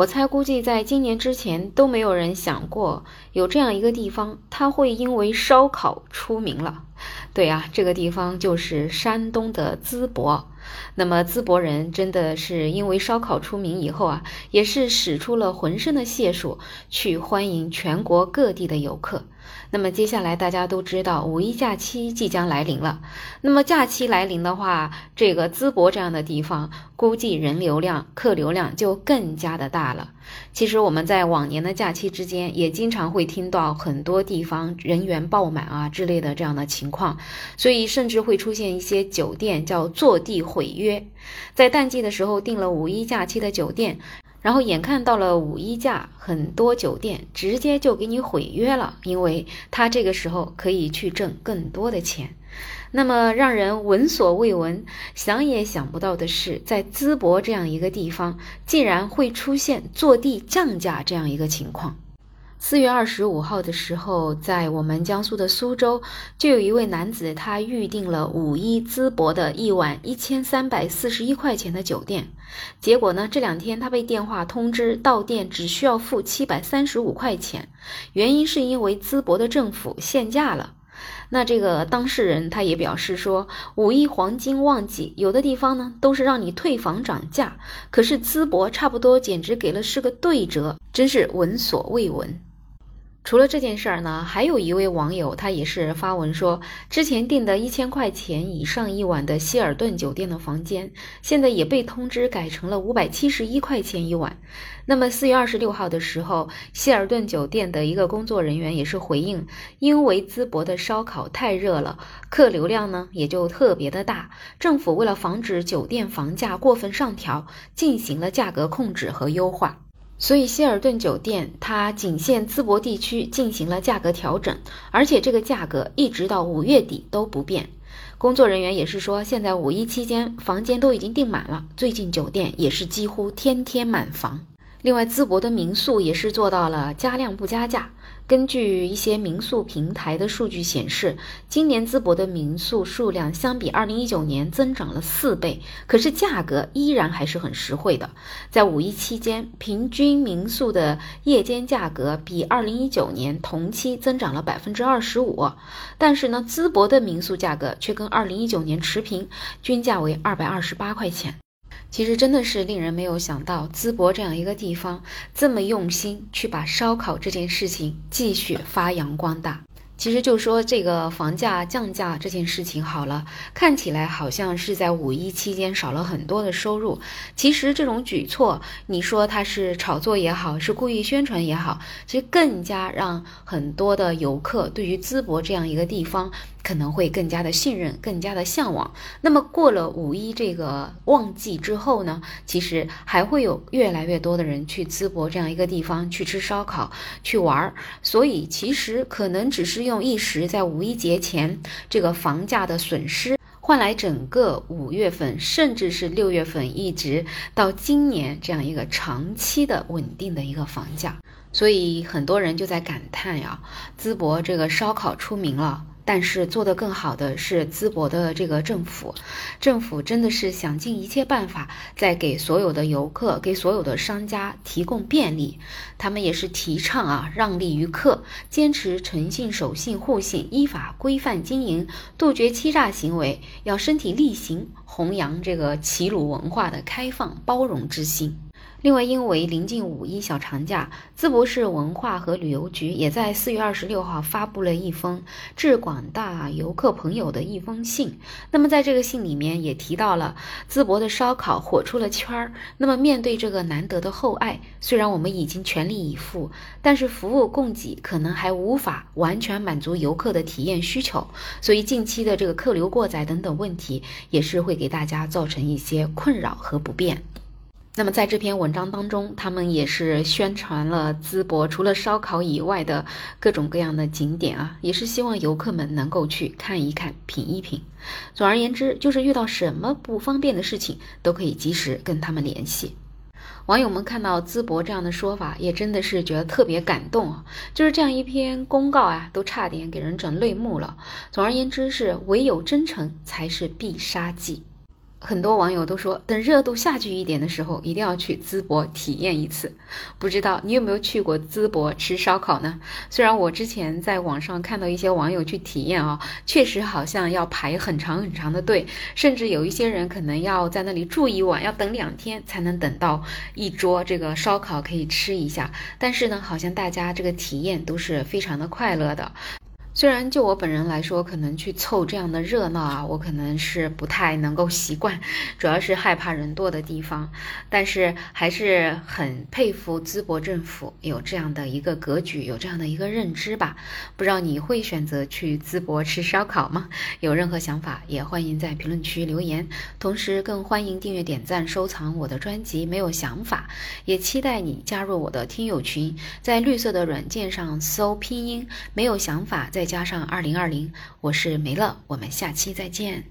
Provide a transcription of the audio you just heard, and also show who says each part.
Speaker 1: 我猜估计在今年之前都没有人想过有这样一个地方，它会因为烧烤出名了。对啊，这个地方就是山东的淄博。那么淄博人真的是因为烧烤出名以后啊，也是使出了浑身的解数去欢迎全国各地的游客。那么接下来大家都知道五一假期即将来临了。那么假期来临的话，这个淄博这样的地方，估计人流量、客流量就更加的大了。其实我们在往年的假期之间，也经常会听到很多地方人员爆满啊之类的这样的情况，所以甚至会出现一些酒店叫坐地毁约，在淡季的时候订了五一假期的酒店。然后眼看到了五一假，很多酒店直接就给你毁约了，因为他这个时候可以去挣更多的钱。那么让人闻所未闻、想也想不到的是，在淄博这样一个地方，竟然会出现坐地降价这样一个情况。四月二十五号的时候，在我们江苏的苏州，就有一位男子，他预定了五一淄博的一晚一千三百四十一块钱的酒店。结果呢，这两天他被电话通知到店只需要付七百三十五块钱，原因是因为淄博的政府限价了。那这个当事人他也表示说，五一黄金旺季，有的地方呢都是让你退房涨价，可是淄博差不多简直给了是个对折，真是闻所未闻。除了这件事儿呢，还有一位网友，他也是发文说，之前订的一千块钱以上一晚的希尔顿酒店的房间，现在也被通知改成了五百七十一块钱一晚。那么四月二十六号的时候，希尔顿酒店的一个工作人员也是回应，因为淄博的烧烤太热了，客流量呢也就特别的大，政府为了防止酒店房价过分上调，进行了价格控制和优化。所以希尔顿酒店它仅限淄博地区进行了价格调整，而且这个价格一直到五月底都不变。工作人员也是说，现在五一期间房间都已经订满了，最近酒店也是几乎天天满房。另外，淄博的民宿也是做到了加量不加价。根据一些民宿平台的数据显示，今年淄博的民宿数量相比二零一九年增长了四倍，可是价格依然还是很实惠的。在五一期间，平均民宿的夜间价格比二零一九年同期增长了百分之二十五，但是呢，淄博的民宿价格却跟二零一九年持平，均价为二百二十八块钱。其实真的是令人没有想到，淄博这样一个地方这么用心去把烧烤这件事情继续发扬光大。其实就说这个房价降价这件事情好了，看起来好像是在五一期间少了很多的收入。其实这种举措，你说它是炒作也好，是故意宣传也好，其实更加让很多的游客对于淄博这样一个地方。可能会更加的信任，更加的向往。那么过了五一这个旺季之后呢？其实还会有越来越多的人去淄博这样一个地方去吃烧烤、去玩儿。所以其实可能只是用用一时在五一节前这个房价的损失，换来整个五月份，甚至是六月份，一直到今年这样一个长期的稳定的一个房价。所以很多人就在感叹呀，淄博这个烧烤出名了。但是做得更好的是淄博的这个政府，政府真的是想尽一切办法在给所有的游客、给所有的商家提供便利。他们也是提倡啊，让利于客，坚持诚信、守信、互信，依法规范经营，杜绝欺诈行为，要身体力行，弘扬这个齐鲁文化的开放包容之心。另外，因为临近五一小长假，淄博市文化和旅游局也在四月二十六号发布了一封致广大游客朋友的一封信。那么，在这个信里面也提到了淄博的烧烤火出了圈儿。那么，面对这个难得的厚爱，虽然我们已经全力以赴，但是服务供给可能还无法完全满足游客的体验需求，所以近期的这个客流过载等等问题，也是会给大家造成一些困扰和不便。那么在这篇文章当中，他们也是宣传了淄博除了烧烤以外的各种各样的景点啊，也是希望游客们能够去看一看、品一品。总而言之，就是遇到什么不方便的事情，都可以及时跟他们联系。网友们看到淄博这样的说法，也真的是觉得特别感动啊！就是这样一篇公告啊，都差点给人整泪目了。总而言之，是唯有真诚才是必杀技。很多网友都说，等热度下去一点的时候，一定要去淄博体验一次。不知道你有没有去过淄博吃烧烤呢？虽然我之前在网上看到一些网友去体验啊，确实好像要排很长很长的队，甚至有一些人可能要在那里住一晚，要等两天才能等到一桌这个烧烤可以吃一下。但是呢，好像大家这个体验都是非常的快乐的。虽然就我本人来说，可能去凑这样的热闹啊，我可能是不太能够习惯，主要是害怕人多的地方。但是还是很佩服淄博政府有这样的一个格局，有这样的一个认知吧。不知道你会选择去淄博吃烧烤吗？有任何想法也欢迎在评论区留言。同时更欢迎订阅、点赞、收藏我的专辑。没有想法，也期待你加入我的听友群，在绿色的软件上搜拼音“没有想法”。在加上二零二零，我是梅乐，我们下期再见。